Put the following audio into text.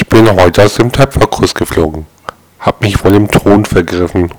Ich bin heute aus dem Töpferkurs geflogen. Hab mich wohl im Thron vergriffen.